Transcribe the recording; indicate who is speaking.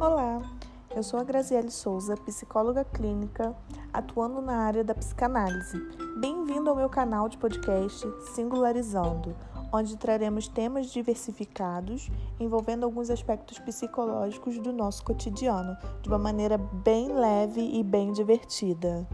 Speaker 1: Olá, eu sou a Graziele Souza, psicóloga clínica, atuando na área da psicanálise. Bem-vindo ao meu canal de podcast Singularizando, onde traremos temas diversificados envolvendo alguns aspectos psicológicos do nosso cotidiano, de uma maneira bem leve e bem divertida.